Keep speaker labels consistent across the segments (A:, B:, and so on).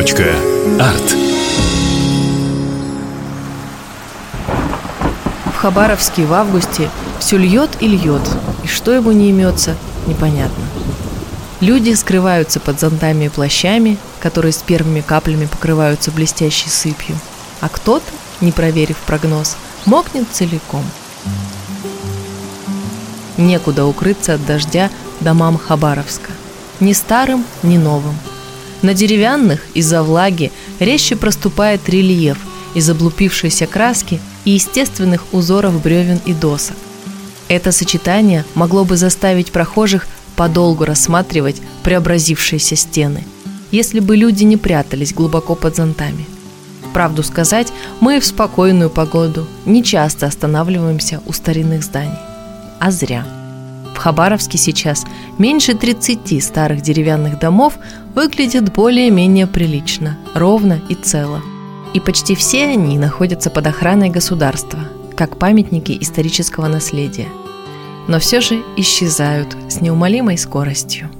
A: Арт.
B: В Хабаровске в августе все льет и льет, и что ему не имется, непонятно. Люди скрываются под зонтами и плащами, которые с первыми каплями покрываются блестящей сыпью, а кто-то, не проверив прогноз, мокнет целиком. Некуда укрыться от дождя домам Хабаровска. Ни старым, ни новым – на деревянных из-за влаги резче проступает рельеф из облупившейся краски и естественных узоров бревен и досок. Это сочетание могло бы заставить прохожих подолгу рассматривать преобразившиеся стены, если бы люди не прятались глубоко под зонтами. Правду сказать, мы в спокойную погоду не часто останавливаемся у старинных зданий. А зря. Хабаровске сейчас меньше 30 старых деревянных домов выглядят более-менее прилично, ровно и цело. И почти все они находятся под охраной государства, как памятники исторического наследия. Но все же исчезают с неумолимой скоростью.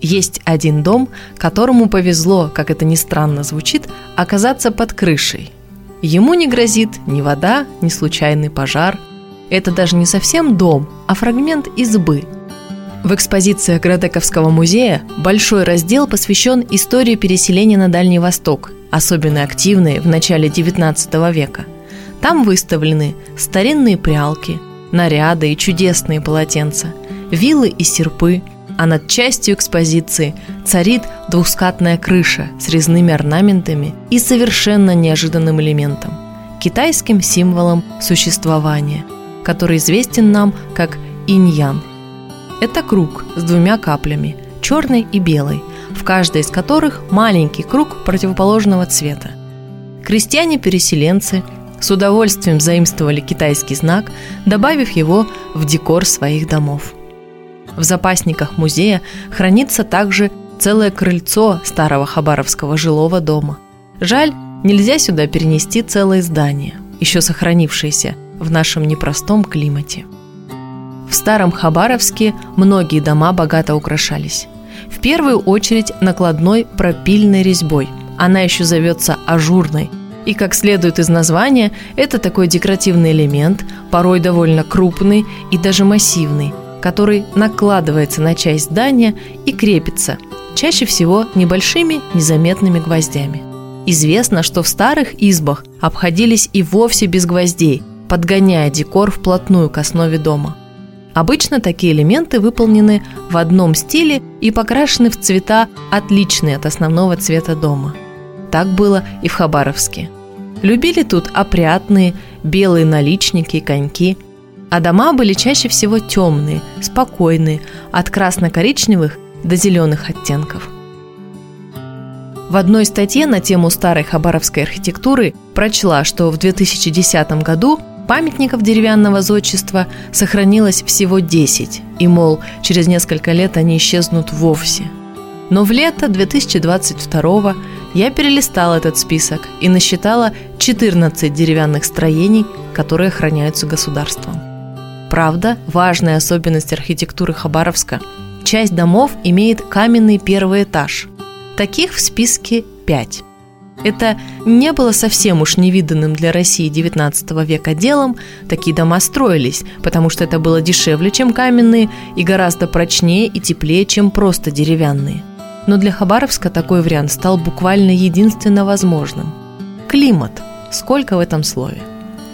B: Есть один дом, которому повезло, как это ни странно звучит, оказаться под крышей. Ему не грозит ни вода, ни случайный пожар – это даже не совсем дом, а фрагмент избы. В экспозициях Градековского музея большой раздел посвящен истории переселения на Дальний Восток, особенно активной в начале XIX века. Там выставлены старинные прялки, наряды и чудесные полотенца, вилы и серпы, а над частью экспозиции царит двускатная крыша с резными орнаментами и совершенно неожиданным элементом – китайским символом существования – который известен нам как иньян. Это круг с двумя каплями, черной и белой, в каждой из которых маленький круг противоположного цвета. Крестьяне-переселенцы с удовольствием заимствовали китайский знак, добавив его в декор своих домов. В запасниках музея хранится также целое крыльцо старого хабаровского жилого дома. Жаль, нельзя сюда перенести целое здание, еще сохранившееся – в нашем непростом климате. В старом Хабаровске многие дома богато украшались. В первую очередь накладной пропильной резьбой. Она еще зовется ажурной. И как следует из названия, это такой декоративный элемент, порой довольно крупный и даже массивный, который накладывается на часть здания и крепится, чаще всего небольшими незаметными гвоздями. Известно, что в старых избах обходились и вовсе без гвоздей, подгоняя декор вплотную к основе дома. Обычно такие элементы выполнены в одном стиле и покрашены в цвета, отличные от основного цвета дома. Так было и в Хабаровске. Любили тут опрятные, белые наличники и коньки, а дома были чаще всего темные, спокойные, от красно-коричневых до зеленых оттенков. В одной статье на тему старой хабаровской архитектуры прочла, что в 2010 году Памятников деревянного зодчества сохранилось всего 10, и, мол, через несколько лет они исчезнут вовсе. Но в лето 2022 я перелистала этот список и насчитала 14 деревянных строений, которые охраняются государством. Правда, важная особенность архитектуры Хабаровска – часть домов имеет каменный первый этаж. Таких в списке 5. Это не было совсем уж невиданным для России XIX века делом. Такие дома строились, потому что это было дешевле, чем каменные, и гораздо прочнее и теплее, чем просто деревянные. Но для Хабаровска такой вариант стал буквально единственно возможным. Климат. Сколько в этом слове?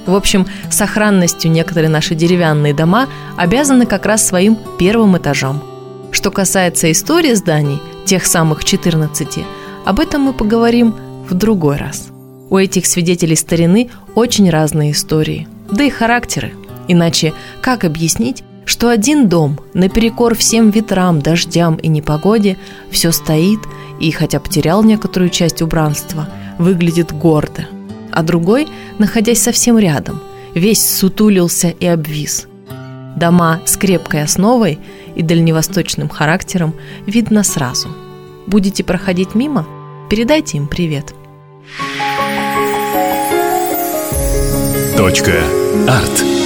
B: В общем, сохранностью некоторые наши деревянные дома обязаны как раз своим первым этажам. Что касается истории зданий, тех самых 14, об этом мы поговорим в другой раз. У этих свидетелей старины очень разные истории, да и характеры. Иначе как объяснить, что один дом, наперекор всем ветрам, дождям и непогоде, все стоит и, хотя потерял некоторую часть убранства, выглядит гордо, а другой, находясь совсем рядом, весь сутулился и обвис. Дома с крепкой основой и дальневосточным характером видно сразу. Будете проходить мимо – Передайте им привет.
A: Точка. Арт.